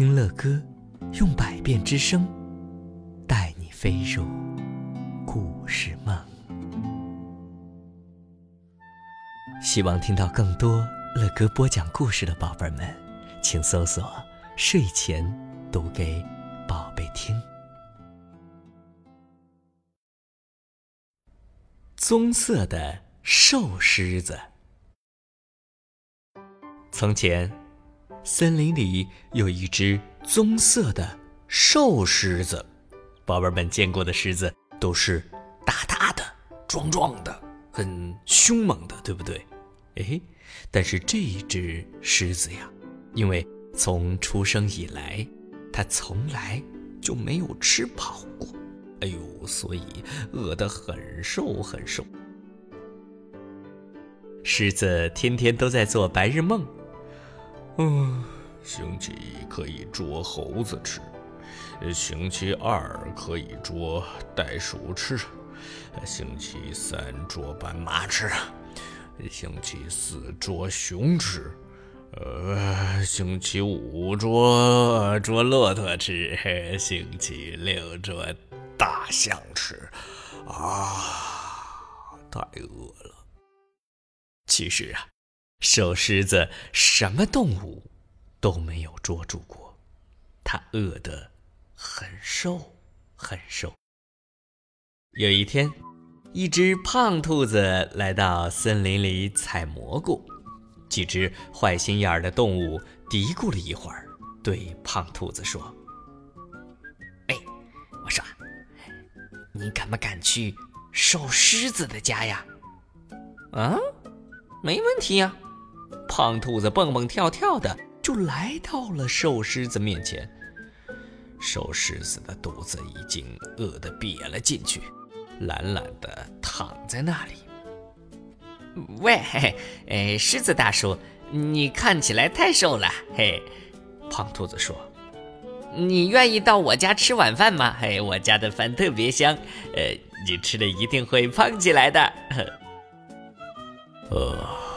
听乐歌，用百变之声，带你飞入故事梦。希望听到更多乐歌播讲故事的宝贝们，请搜索“睡前读给宝贝听”。棕色的瘦狮子。从前，森林里有一只棕色的瘦狮子。宝贝们见过的狮子都是大大的、壮壮的、很凶猛的，对不对？哎，但是这一只狮子呀，因为从出生以来，它从来就没有吃饱过。哎呦，所以饿得很瘦很瘦。狮子天天都在做白日梦。嗯，星期一可以捉猴子吃，星期二可以捉袋鼠吃，星期三捉斑马吃，星期四捉熊吃，呃，星期五捉捉骆驼吃，星期六捉大象吃，啊，太饿了。其实啊。瘦狮子什么动物都没有捉住过，它饿得很瘦很瘦。有一天，一只胖兔子来到森林里采蘑菇，几只坏心眼儿的动物嘀咕了一会儿，对胖兔子说：“哎，我说，你敢不敢去瘦狮子的家呀？”“啊，没问题呀。”胖兔子蹦蹦跳跳的就来到了瘦狮子面前。瘦狮子的肚子已经饿得瘪了进去，懒懒的躺在那里。喂，嘿哎，狮子大叔，你看起来太瘦了。嘿，胖兔子说：“你愿意到我家吃晚饭吗？嘿，我家的饭特别香。呃，你吃了一定会胖起来的。”呃。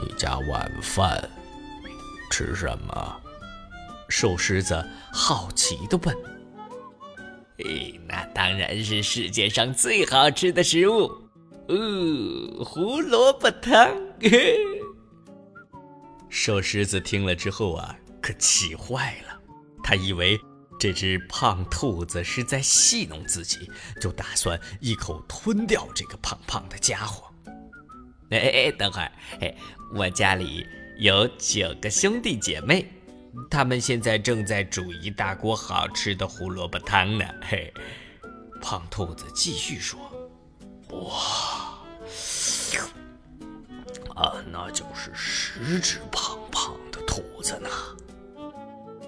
你家晚饭吃什么？瘦狮子好奇地问。嘿，那当然是世界上最好吃的食物——哦，胡萝卜汤。瘦狮子听了之后啊，可气坏了。他以为这只胖兔子是在戏弄自己，就打算一口吞掉这个胖胖的家伙。哎哎，等会儿，哎，我家里有九个兄弟姐妹，他们现在正在煮一大锅好吃的胡萝卜汤呢。嘿，胖兔子继续说：“哇，啊，那就是十只胖胖的兔子呢。”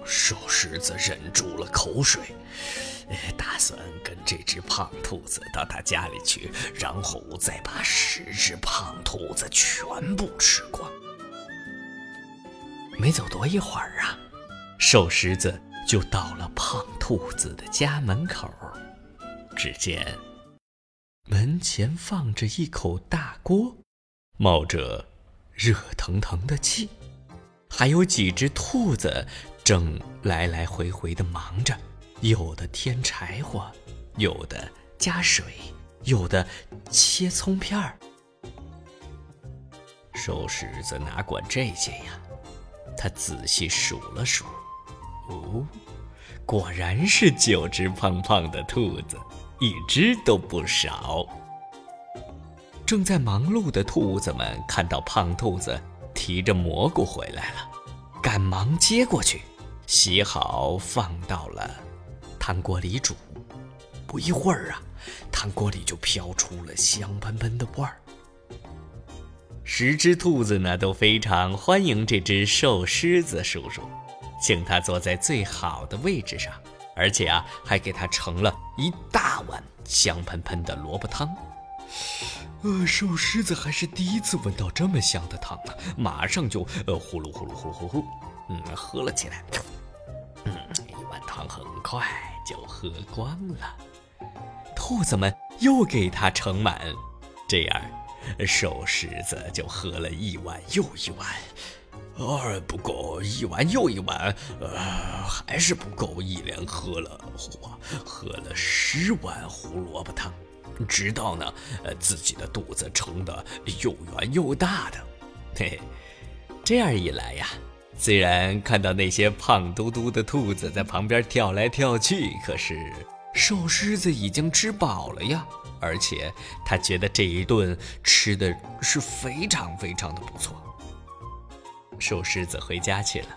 瘦狮子忍住了口水。打算跟这只胖兔子到他家里去，然后再把十只胖兔子全部吃光。没走多一会儿啊，瘦狮子就到了胖兔子的家门口。只见门前放着一口大锅，冒着热腾腾的气，还有几只兔子正来来回回的忙着。有的添柴火，有的加水，有的切葱片儿。瘦狮子哪管这些呀？他仔细数了数，哦，果然是九只胖胖的兔子，一只都不少。正在忙碌的兔子们看到胖兔子提着蘑菇回来了，赶忙接过去，洗好放到了。汤锅里煮，不一会儿啊，汤锅里就飘出了香喷喷的味儿。十只兔子呢都非常欢迎这只瘦狮子叔叔，请他坐在最好的位置上，而且啊还给他盛了一大碗香喷喷的萝卜汤。呃，瘦狮子还是第一次闻到这么香的汤呢，马上就呃呼噜呼噜呼噜呼噜，嗯，喝了起来。嗯，一碗汤很快。就喝光了，兔子们又给它盛满，这样，瘦狮子就喝了一碗又一碗。二不够，一碗又一碗，呃，还是不够，一连喝了，喝了十碗胡萝卜汤，直到呢，呃，自己的肚子撑得又圆又大的。嘿嘿，这样一来呀，虽然看到那些胖嘟嘟的兔子在旁边跳来跳去，可是瘦狮子已经吃饱了呀。而且他觉得这一顿吃的是非常非常的不错。瘦狮子回家去了，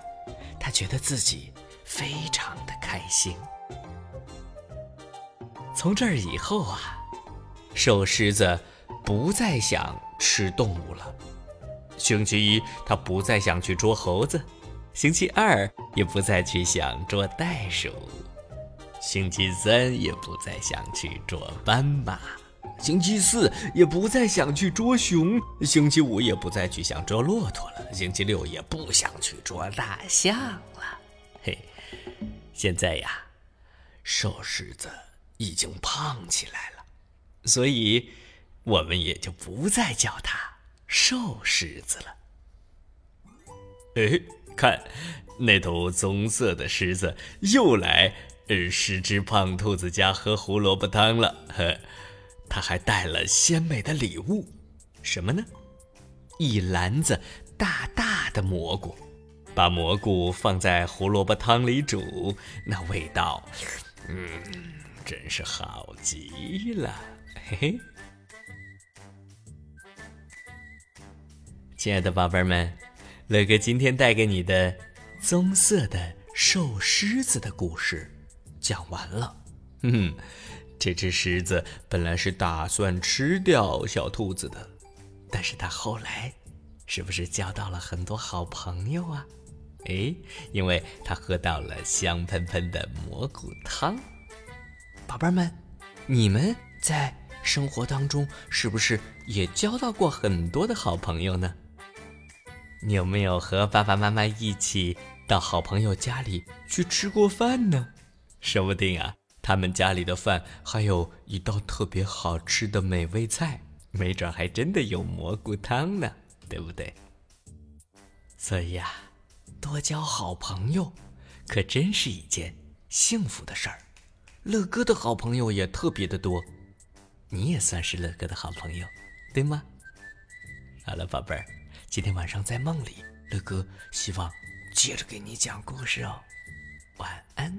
他觉得自己非常的开心。从这儿以后啊，瘦狮子不再想吃动物了。星期一，他不再想去捉猴子；星期二，也不再去想捉袋鼠。星期三也不再想去捉斑马，星期四也不再想去捉熊，星期五也不再去想捉骆驼了，星期六也不想去捉大象了。嘿，现在呀，瘦狮子已经胖起来了，所以我们也就不再叫它瘦狮子了。哎，看，那头棕色的狮子又来。呃，十只胖兔子家喝胡萝卜汤了，呵，他还带了鲜美的礼物，什么呢？一篮子大大的蘑菇，把蘑菇放在胡萝卜汤里煮，那味道，嗯，真是好极了，嘿嘿。亲爱的宝贝们，乐哥今天带给你的棕色的瘦狮子的故事。讲完了，哼，这只狮子本来是打算吃掉小兔子的，但是它后来是不是交到了很多好朋友啊？哎，因为它喝到了香喷喷的蘑菇汤。宝贝们，你们在生活当中是不是也交到过很多的好朋友呢？你有没有和爸爸妈妈一起到好朋友家里去吃过饭呢？说不定啊，他们家里的饭还有一道特别好吃的美味菜，没准还真的有蘑菇汤呢，对不对？所以啊，多交好朋友，可真是一件幸福的事儿。乐哥的好朋友也特别的多，你也算是乐哥的好朋友，对吗？好了，宝贝儿，今天晚上在梦里，乐哥希望接着给你讲故事哦。晚安。